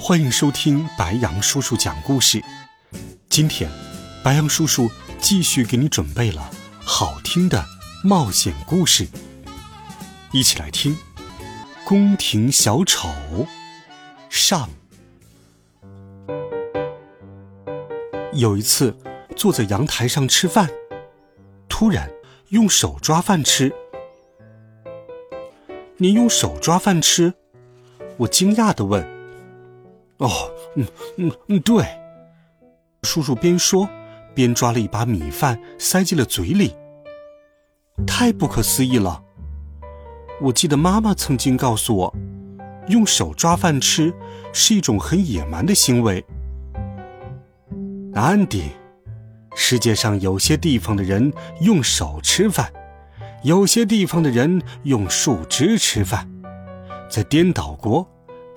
欢迎收听白羊叔叔讲故事。今天，白羊叔叔继续给你准备了好听的冒险故事，一起来听《宫廷小丑》上。有一次，坐在阳台上吃饭，突然用手抓饭吃。你用手抓饭吃？我惊讶的问。哦，嗯嗯嗯，对。叔叔边说边抓了一把米饭塞进了嘴里。太不可思议了！我记得妈妈曾经告诉我，用手抓饭吃是一种很野蛮的行为。安迪，世界上有些地方的人用手吃饭，有些地方的人用树枝吃饭，在颠倒国。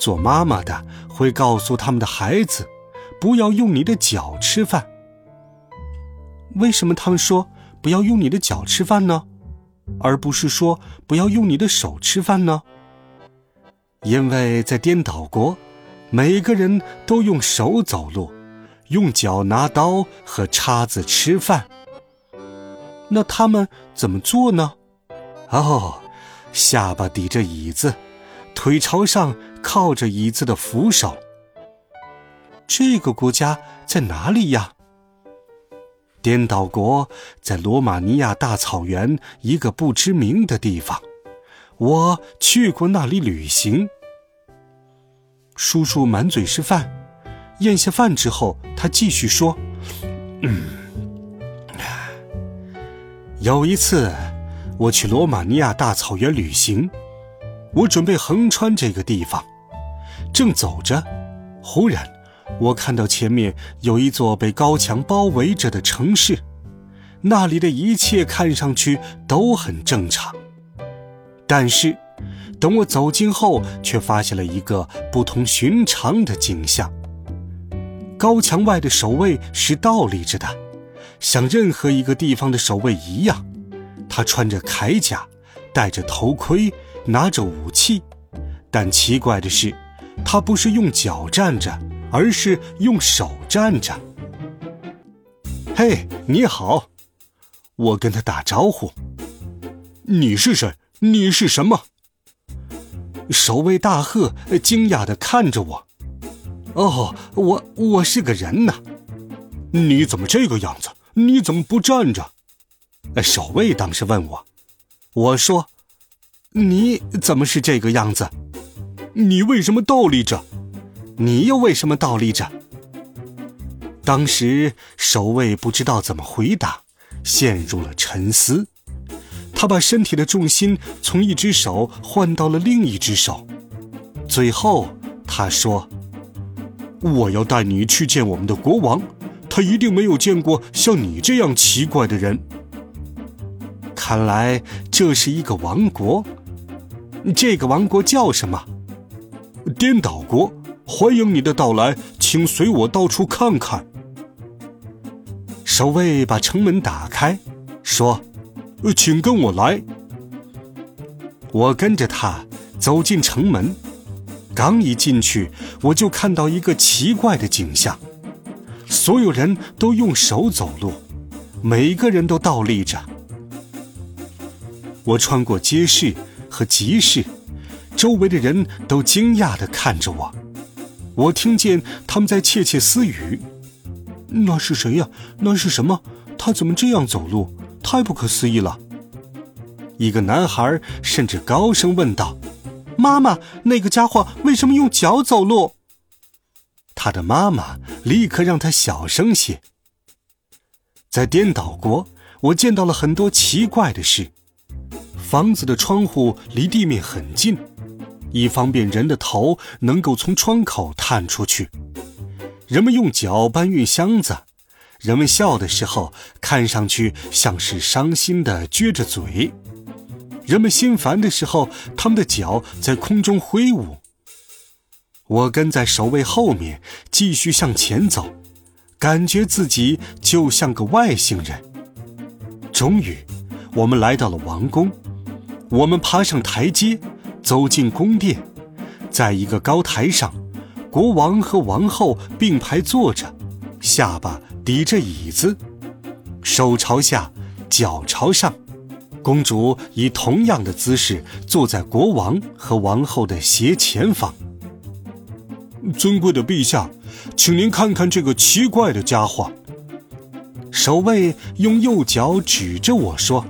做妈妈的会告诉他们的孩子，不要用你的脚吃饭。为什么他们说不要用你的脚吃饭呢？而不是说不要用你的手吃饭呢？因为在颠倒国，每个人都用手走路，用脚拿刀和叉子吃饭。那他们怎么做呢？哦，下巴抵着椅子，腿朝上。靠着椅子的扶手。这个国家在哪里呀？颠倒国在罗马尼亚大草原一个不知名的地方。我去过那里旅行。叔叔满嘴是饭，咽下饭之后，他继续说：“嗯，有一次我去罗马尼亚大草原旅行，我准备横穿这个地方。”正走着，忽然，我看到前面有一座被高墙包围着的城市，那里的一切看上去都很正常。但是，等我走近后，却发现了一个不同寻常的景象。高墙外的守卫是倒立着的，像任何一个地方的守卫一样。他穿着铠甲，戴着头盔，拿着武器。但奇怪的是。他不是用脚站着，而是用手站着。嘿，你好，我跟他打招呼。你是谁？你是什么？守卫大喝，惊讶的看着我。哦，我我是个人呐。你怎么这个样子？你怎么不站着？守卫当时问我。我说，你怎么是这个样子？你为什么倒立着？你又为什么倒立着？当时守卫不知道怎么回答，陷入了沉思。他把身体的重心从一只手换到了另一只手，最后他说：“我要带你去见我们的国王，他一定没有见过像你这样奇怪的人。看来这是一个王国，这个王国叫什么？”颠倒国，欢迎你的到来，请随我到处看看。守卫把城门打开，说：“请跟我来。”我跟着他走进城门，刚一进去，我就看到一个奇怪的景象：所有人都用手走路，每个人都倒立着。我穿过街市和集市。周围的人都惊讶地看着我，我听见他们在窃窃私语：“那是谁呀？那是什么？他怎么这样走路？太不可思议了！”一个男孩甚至高声问道：“妈妈，那个家伙为什么用脚走路？”他的妈妈立刻让他小声些。在颠倒国，我见到了很多奇怪的事：房子的窗户离地面很近。以方便人的头能够从窗口探出去。人们用脚搬运箱子，人们笑的时候看上去像是伤心的撅着嘴。人们心烦的时候，他们的脚在空中挥舞。我跟在守卫后面，继续向前走，感觉自己就像个外星人。终于，我们来到了王宫。我们爬上台阶，走进宫殿，在一个高台上，国王和王后并排坐着，下巴抵着椅子，手朝下，脚朝上。公主以同样的姿势坐在国王和王后的斜前方。尊贵的陛下，请您看看这个奇怪的家伙。守卫用右脚指着我说。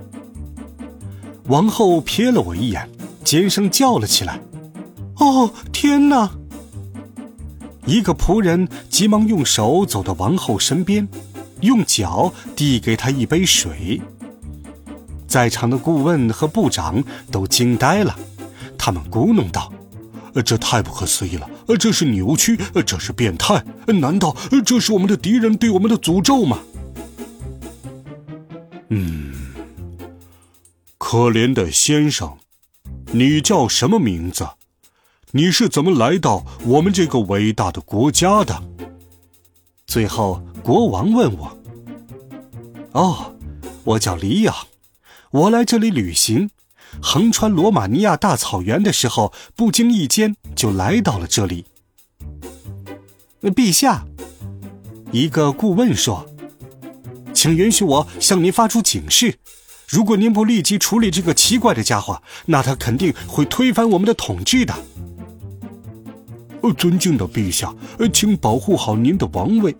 王后瞥了我一眼，尖声叫了起来：“哦，天哪！”一个仆人急忙用手走到王后身边，用脚递给她一杯水。在场的顾问和部长都惊呆了，他们咕哝道：“这太不可思议了！这是扭曲，这是变态！难道这是我们的敌人对我们的诅咒吗？”嗯，可怜的先生，你叫什么名字？你是怎么来到我们这个伟大的国家的？最后，国王问我：“哦，我叫里昂。”我来这里旅行，横穿罗马尼亚大草原的时候，不经意间就来到了这里。陛下，一个顾问说：“请允许我向您发出警示，如果您不立即处理这个奇怪的家伙，那他肯定会推翻我们的统治的。”尊敬的陛下，请保护好您的王位。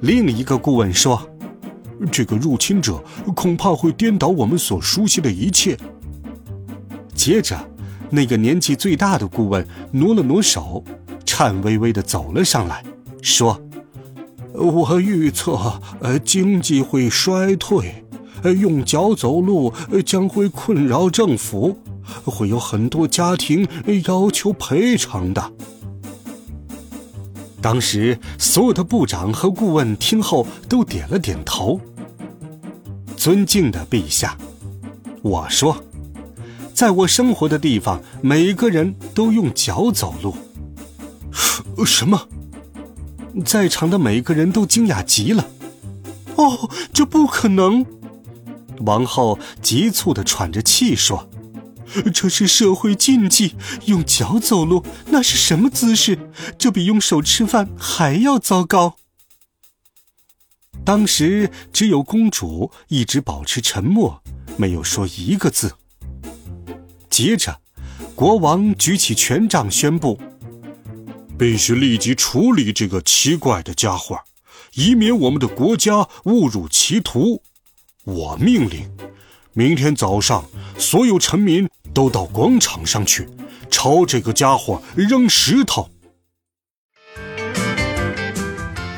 另一个顾问说。这个入侵者恐怕会颠倒我们所熟悉的一切。接着，那个年纪最大的顾问挪了挪手，颤巍巍地走了上来，说：“我预测，呃，经济会衰退，用脚走路将会困扰政府，会有很多家庭要求赔偿的。”当时，所有的部长和顾问听后都点了点头。尊敬的陛下，我说，在我生活的地方，每个人都用脚走路。什么？在场的每个人都惊讶极了。哦，这不可能！王后急促的喘着气说：“这是社会禁忌，用脚走路那是什么姿势？这比用手吃饭还要糟糕。”当时只有公主一直保持沉默，没有说一个字。接着，国王举起权杖宣布：“必须立即处理这个奇怪的家伙，以免我们的国家误入歧途。”我命令，明天早上所有臣民都到广场上去，朝这个家伙扔石头。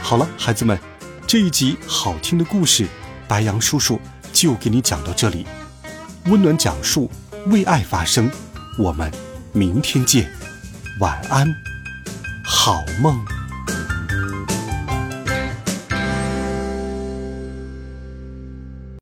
好了，孩子们。这一集好听的故事，白杨叔叔就给你讲到这里。温暖讲述，为爱发声。我们明天见，晚安，好梦。